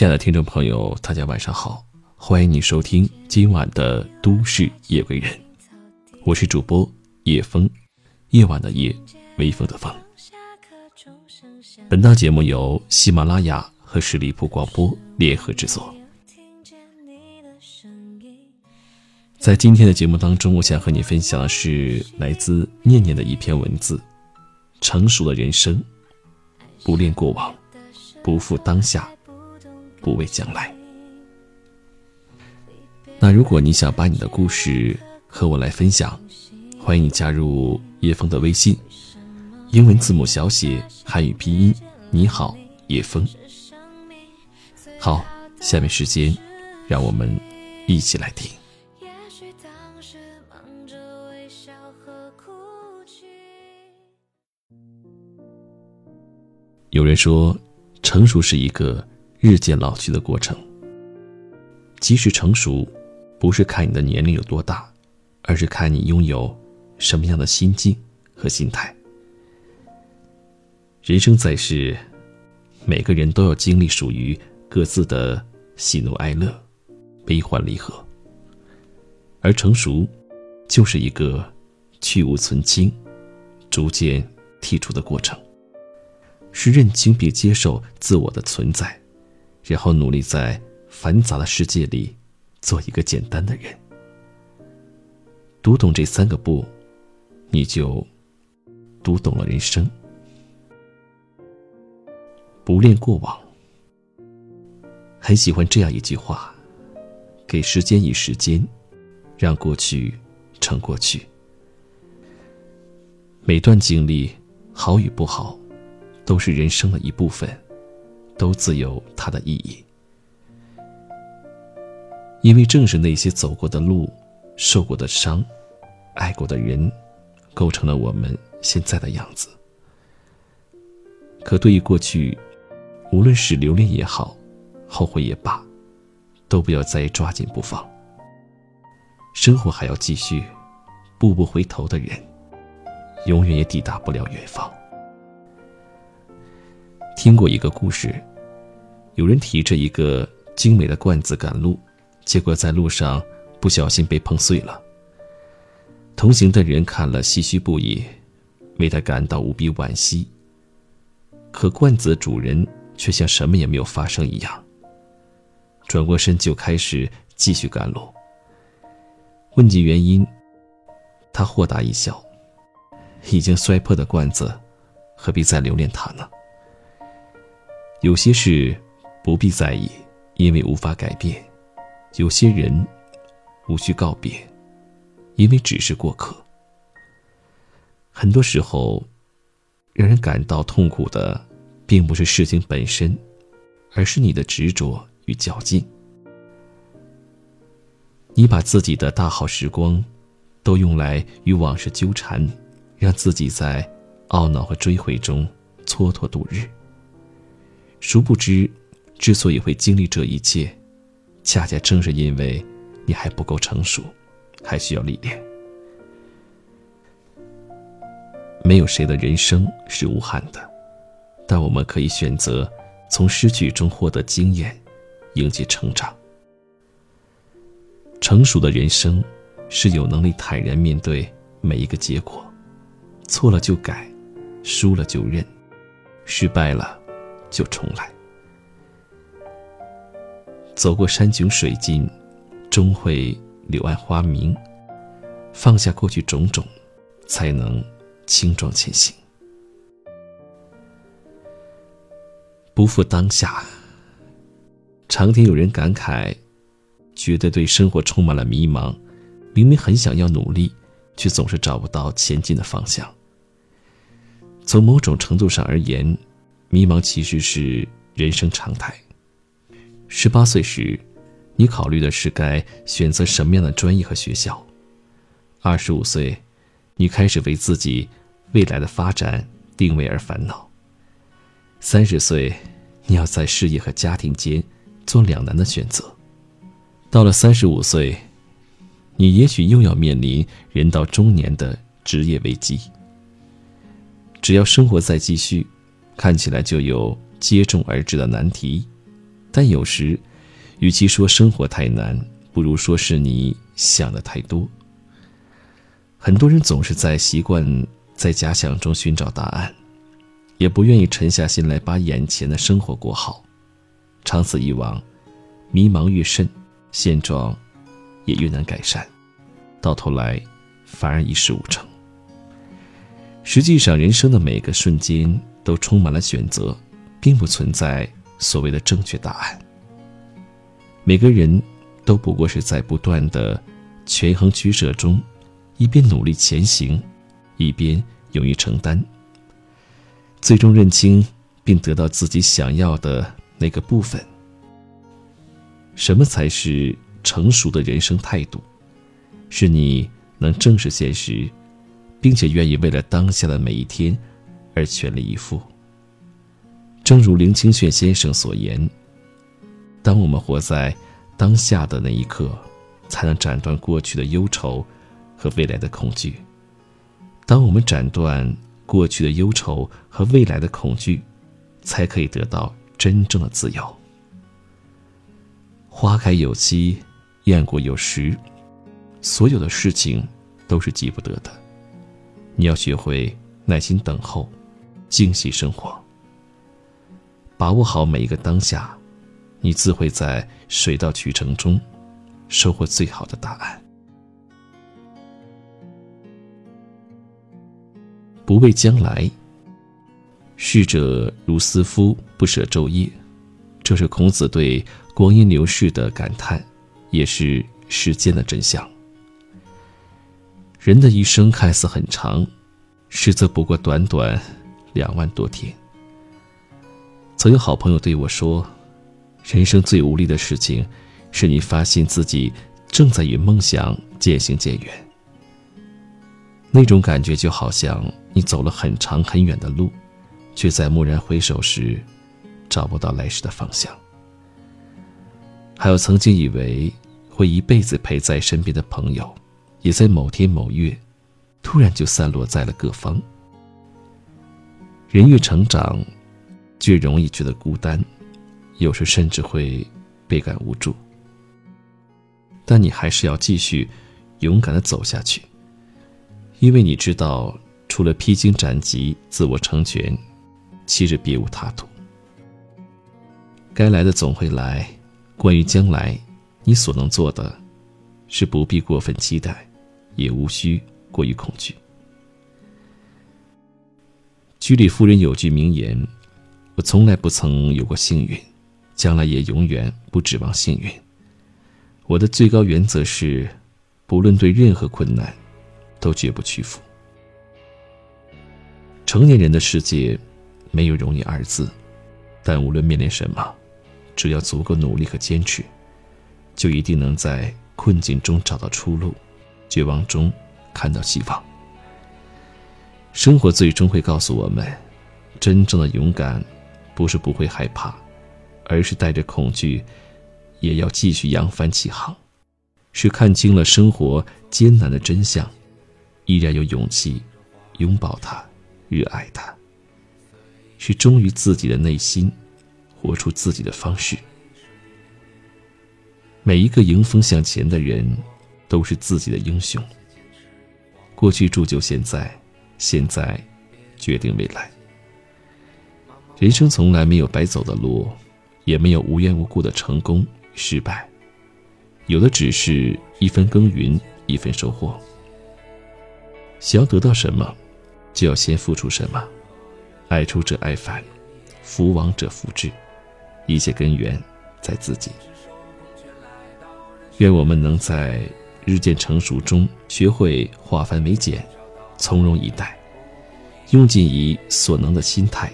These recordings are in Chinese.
亲爱的听众朋友，大家晚上好，欢迎你收听今晚的《都市夜归人》，我是主播叶风，夜晚的夜，微风的风。本档节目由喜马拉雅和十里铺广播联合制作。在今天的节目当中，我想和你分享的是来自念念的一篇文字：成熟的人生，不恋过往，不负当下。不畏将来。那如果你想把你的故事和我来分享，欢迎你加入叶枫的微信，英文字母小写，汉语拼音。你好，叶枫。好，下面时间，让我们一起来听。有人说，成熟是一个。日渐老去的过程。即使成熟，不是看你的年龄有多大，而是看你拥有什么样的心境和心态。人生在世，每个人都要经历属于各自的喜怒哀乐、悲欢离合。而成熟，就是一个去无存清、逐渐剔除的过程，是认清并接受自我的存在。然后努力在繁杂的世界里，做一个简单的人。读懂这三个不，你就读懂了人生。不恋过往。很喜欢这样一句话：给时间以时间，让过去成过去。每段经历，好与不好，都是人生的一部分。都自有它的意义，因为正是那些走过的路、受过的伤、爱过的人，构成了我们现在的样子。可对于过去，无论是留恋也好，后悔也罢，都不要再抓紧不放。生活还要继续，步步回头的人，永远也抵达不了远方。听过一个故事。有人提着一个精美的罐子赶路，结果在路上不小心被碰碎了。同行的人看了唏嘘不已，为他感到无比惋惜。可罐子主人却像什么也没有发生一样，转过身就开始继续赶路。问及原因，他豁达一笑：“已经摔破的罐子，何必再留恋它呢？有些事……”不必在意，因为无法改变；有些人无需告别，因为只是过客。很多时候，让人感到痛苦的，并不是事情本身，而是你的执着与较劲。你把自己的大好时光，都用来与往事纠缠，让自己在懊恼和追悔中蹉跎度日。殊不知。之所以会经历这一切，恰恰正是因为你还不够成熟，还需要历练。没有谁的人生是无憾的，但我们可以选择从失去中获得经验，迎接成长。成熟的人生是有能力坦然面对每一个结果，错了就改，输了就认，失败了就重来。走过山穷水尽，终会柳暗花明。放下过去种种，才能轻装前行。不负当下。常听有人感慨，觉得对生活充满了迷茫，明明很想要努力，却总是找不到前进的方向。从某种程度上而言，迷茫其实是人生常态。十八岁时，你考虑的是该选择什么样的专业和学校；二十五岁，你开始为自己未来的发展定位而烦恼；三十岁，你要在事业和家庭间做两难的选择；到了三十五岁，你也许又要面临人到中年的职业危机。只要生活在继续，看起来就有接踵而至的难题。但有时，与其说生活太难，不如说是你想的太多。很多人总是在习惯在假想中寻找答案，也不愿意沉下心来把眼前的生活过好。长此以往，迷茫越甚，现状也越难改善，到头来反而一事无成。实际上，人生的每个瞬间都充满了选择，并不存在所谓的正确答案。每个人都不过是在不断的权衡取舍中，一边努力前行，一边勇于承担，最终认清并得到自己想要的那个部分。什么才是成熟的人生态度？是你能正视现实。并且愿意为了当下的每一天而全力以赴。正如林清玄先生所言：“当我们活在当下的那一刻，才能斩断过去的忧愁和未来的恐惧。当我们斩断过去的忧愁和未来的恐惧，才可以得到真正的自由。”花开有期，雁过有时，所有的事情都是急不得的。你要学会耐心等候，静息生活，把握好每一个当下，你自会在水到渠成中收获最好的答案。不畏将来，逝者如斯夫，不舍昼夜。这是孔子对光阴流逝的感叹，也是世间的真相。人的一生看似很长，实则不过短短两万多天。曾有好朋友对我说：“人生最无力的事情，是你发现自己正在与梦想渐行渐远。那种感觉就好像你走了很长很远的路，却在蓦然回首时，找不到来时的方向。还有曾经以为会一辈子陪在身边的朋友。”也在某天某月，突然就散落在了各方。人越成长，最容易觉得孤单，有时甚至会倍感无助。但你还是要继续勇敢的走下去，因为你知道，除了披荆斩棘、自我成全，其实别无他途。该来的总会来，关于将来，你所能做的，是不必过分期待。也无需过于恐惧。居里夫人有句名言：“我从来不曾有过幸运，将来也永远不指望幸运。我的最高原则是，不论对任何困难，都绝不屈服。”成年人的世界，没有容易二字，但无论面临什么，只要足够努力和坚持，就一定能在困境中找到出路。绝望中看到希望。生活最终会告诉我们，真正的勇敢，不是不会害怕，而是带着恐惧，也要继续扬帆起航；是看清了生活艰难的真相，依然有勇气拥抱它、热爱它；是忠于自己的内心，活出自己的方式。每一个迎风向前的人。都是自己的英雄。过去铸就现在，现在决定未来。人生从来没有白走的路，也没有无缘无故的成功失败，有的只是一分耕耘一分收获。想要得到什么，就要先付出什么。爱出者爱返，福往者福至，一切根源在自己。愿我们能在。日渐成熟中，学会化繁为简，从容以待，用尽以所能的心态，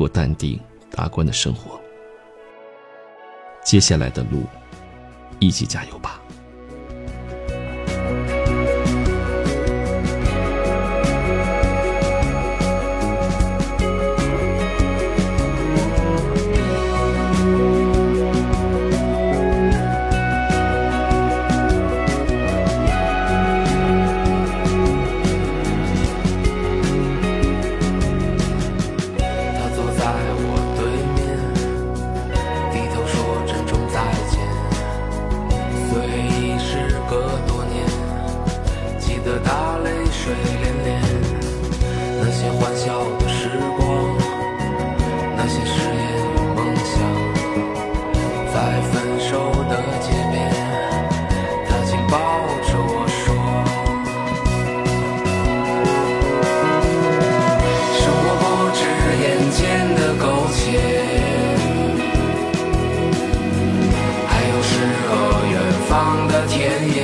过淡定达观的生活。接下来的路，一起加油吧。方的田野，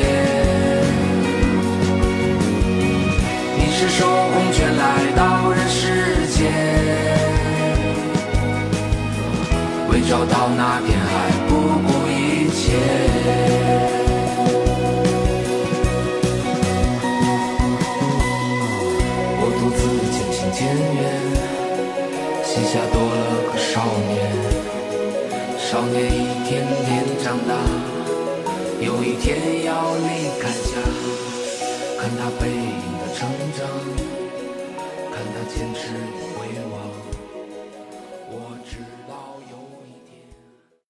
你是手捧卷来到人世间，为找到那片海不顾一切。我独自渐行渐远，膝下多了个少年，少年一天天长大。有一天要离开家，看他背影的成长，看他坚持。